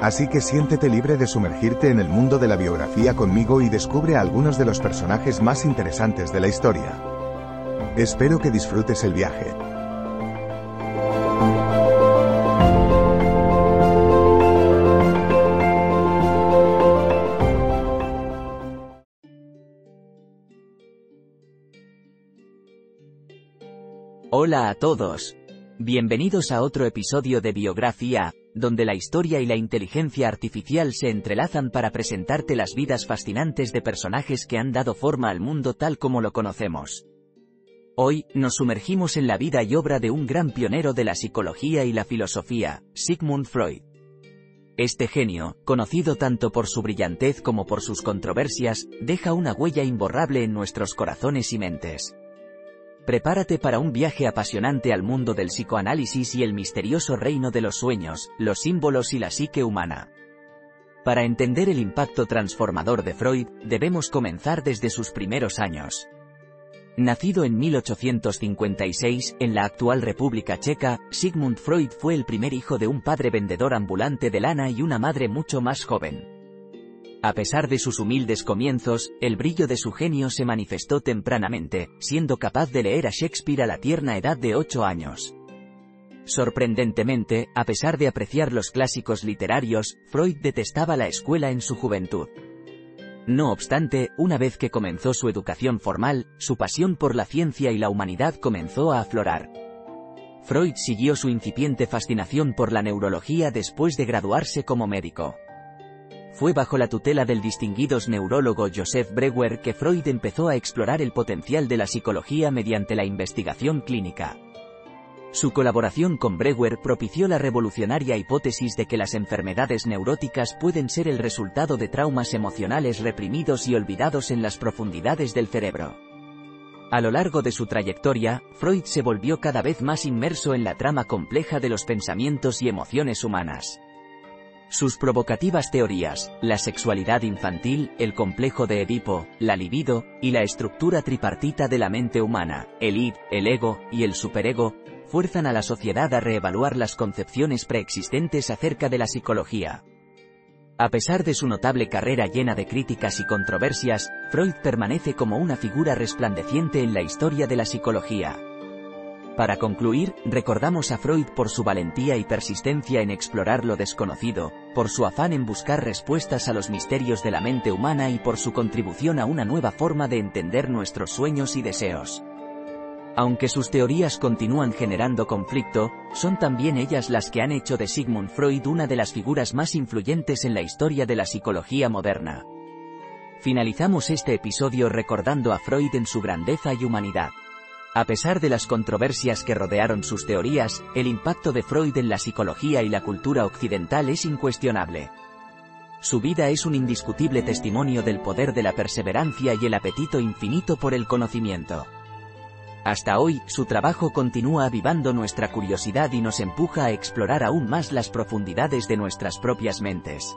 Así que siéntete libre de sumergirte en el mundo de la biografía conmigo y descubre a algunos de los personajes más interesantes de la historia. Espero que disfrutes el viaje. Hola a todos. Bienvenidos a otro episodio de Biografía, donde la historia y la inteligencia artificial se entrelazan para presentarte las vidas fascinantes de personajes que han dado forma al mundo tal como lo conocemos. Hoy, nos sumergimos en la vida y obra de un gran pionero de la psicología y la filosofía, Sigmund Freud. Este genio, conocido tanto por su brillantez como por sus controversias, deja una huella imborrable en nuestros corazones y mentes. Prepárate para un viaje apasionante al mundo del psicoanálisis y el misterioso reino de los sueños, los símbolos y la psique humana. Para entender el impacto transformador de Freud, debemos comenzar desde sus primeros años. Nacido en 1856, en la actual República Checa, Sigmund Freud fue el primer hijo de un padre vendedor ambulante de lana y una madre mucho más joven. A pesar de sus humildes comienzos, el brillo de su genio se manifestó tempranamente, siendo capaz de leer a Shakespeare a la tierna edad de 8 años. Sorprendentemente, a pesar de apreciar los clásicos literarios, Freud detestaba la escuela en su juventud. No obstante, una vez que comenzó su educación formal, su pasión por la ciencia y la humanidad comenzó a aflorar. Freud siguió su incipiente fascinación por la neurología después de graduarse como médico. Fue bajo la tutela del distinguido neurólogo Joseph Breuer que Freud empezó a explorar el potencial de la psicología mediante la investigación clínica. Su colaboración con Breuer propició la revolucionaria hipótesis de que las enfermedades neuróticas pueden ser el resultado de traumas emocionales reprimidos y olvidados en las profundidades del cerebro. A lo largo de su trayectoria, Freud se volvió cada vez más inmerso en la trama compleja de los pensamientos y emociones humanas. Sus provocativas teorías, la sexualidad infantil, el complejo de Edipo, la libido, y la estructura tripartita de la mente humana, el id, el ego, y el superego, fuerzan a la sociedad a reevaluar las concepciones preexistentes acerca de la psicología. A pesar de su notable carrera llena de críticas y controversias, Freud permanece como una figura resplandeciente en la historia de la psicología. Para concluir, recordamos a Freud por su valentía y persistencia en explorar lo desconocido, por su afán en buscar respuestas a los misterios de la mente humana y por su contribución a una nueva forma de entender nuestros sueños y deseos. Aunque sus teorías continúan generando conflicto, son también ellas las que han hecho de Sigmund Freud una de las figuras más influyentes en la historia de la psicología moderna. Finalizamos este episodio recordando a Freud en su grandeza y humanidad. A pesar de las controversias que rodearon sus teorías, el impacto de Freud en la psicología y la cultura occidental es incuestionable. Su vida es un indiscutible testimonio del poder de la perseverancia y el apetito infinito por el conocimiento. Hasta hoy, su trabajo continúa avivando nuestra curiosidad y nos empuja a explorar aún más las profundidades de nuestras propias mentes.